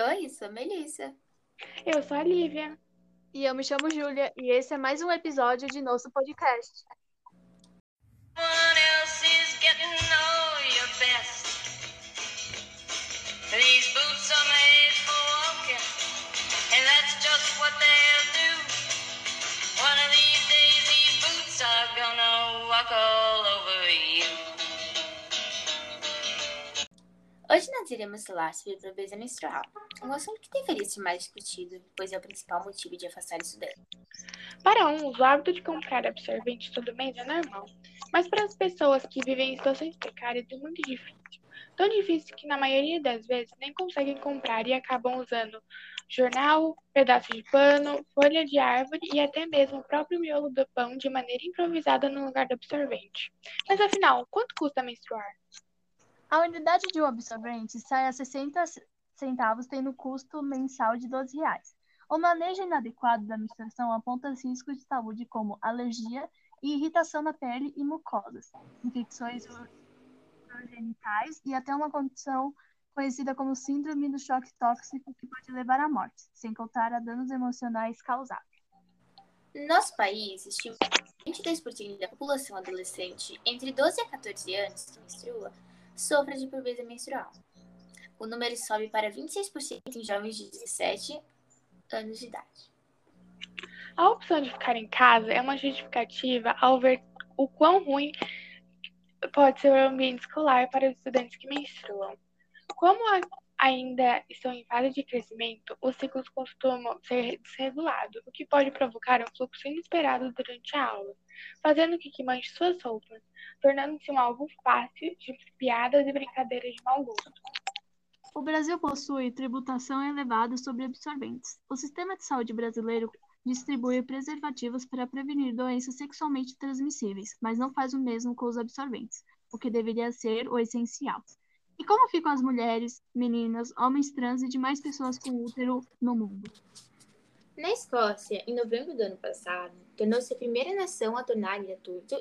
Oi, sou a Melissa. Eu sou a Lívia. E eu me chamo Júlia, e esse é mais um episódio de nosso podcast. One else is getting to know you best. These boots are made for walking, and that's just what they'll do. One of these days, these boots are gonna walk all over you. Hoje nós iremos falar sobre pobreza menstrual, um assunto que deveria ser mais discutido, pois é o principal motivo de afastar estudantes. Para uns, o hábito de comprar absorvente todo mês é normal, mas para as pessoas que vivem em situações precárias é muito difícil. Tão difícil que, na maioria das vezes, nem conseguem comprar e acabam usando jornal, pedaço de pano, folha de árvore e até mesmo o próprio miolo do pão de maneira improvisada no lugar do absorvente. Mas afinal, quanto custa menstruar? A unidade de um absorvente sai a 60 centavos, tendo custo mensal de 12 reais. O manejo inadequado da menstruação aponta riscos de saúde como alergia e irritação na pele e mucosas, infecções urogenitais e até uma condição conhecida como síndrome do choque tóxico que pode levar à morte, sem contar a danos emocionais causados. No nosso país, estima que 22% da população adolescente entre 12 a 14 anos que menstrua sofra de pobreza menstrual. O número sobe para 26% em jovens de 17 anos de idade. A opção de ficar em casa é uma justificativa ao ver o quão ruim pode ser o ambiente escolar para os estudantes que menstruam. Como a- ainda estão em fase de crescimento, os ciclos costumam ser desregulados, o que pode provocar um fluxo inesperado durante a aula, fazendo com que manche suas roupas, tornando-se um alvo fácil de piadas e brincadeiras de mau gosto. O Brasil possui tributação elevada sobre absorventes. O sistema de saúde brasileiro distribui preservativos para prevenir doenças sexualmente transmissíveis, mas não faz o mesmo com os absorventes, o que deveria ser o essencial. E como ficam as mulheres, meninas, homens trans e demais pessoas com útero no mundo? Na Escócia, em novembro do ano passado, tornou-se a primeira nação a tornar gratuito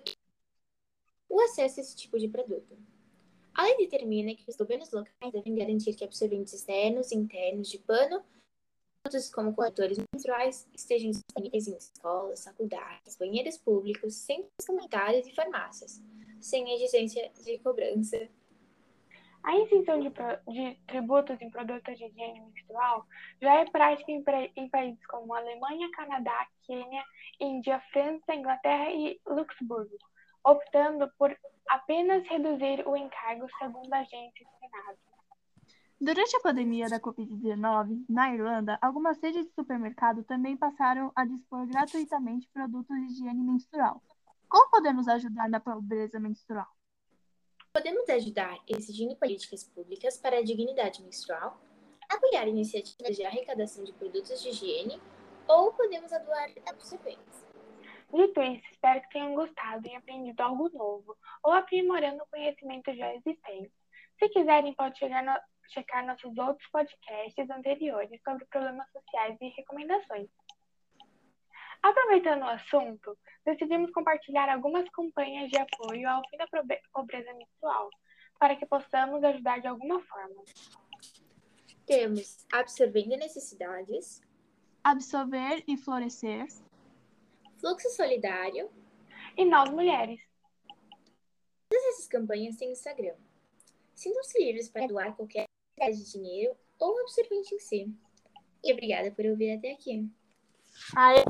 o acesso a esse tipo de produto. A lei determina que os governos locais devem garantir que absorventes externos e internos de pano, produtos como corretores menstruais, estejam disponíveis em escolas, faculdades, banheiros públicos, centros comunitários e farmácias, sem exigência de cobrança. A isenção de, de tributos em produtos de higiene menstrual já é prática em, em países como Alemanha, Canadá, Quênia, Índia, França, Inglaterra e Luxemburgo, optando por apenas reduzir o encargo, segundo a agência Senado. Durante a pandemia da Covid-19, na Irlanda, algumas redes de supermercado também passaram a dispor gratuitamente produtos de higiene menstrual. Como podemos ajudar na pobreza menstrual? Ajudar exigindo políticas públicas para a dignidade menstrual, apoiar iniciativas de arrecadação de produtos de higiene ou podemos doar absorventes. Dito isso, espero que tenham gostado e aprendido algo novo, ou aprimorando o conhecimento já existente. Se quiserem, pode chegar no- checar nossos outros podcasts anteriores sobre problemas sociais e recomendações. Aproveitando o assunto, decidimos compartilhar algumas campanhas de apoio ao fim da pobreza menstrual, para que possamos ajudar de alguma forma. Temos absorvendo necessidades, Absorver e florescer. fluxo solidário. E nós, mulheres, Essas campanhas têm Instagram. Sintam-se livres para doar qualquer quantidade de dinheiro ou absorvente em si. E obrigada por ouvir até aqui. Aê!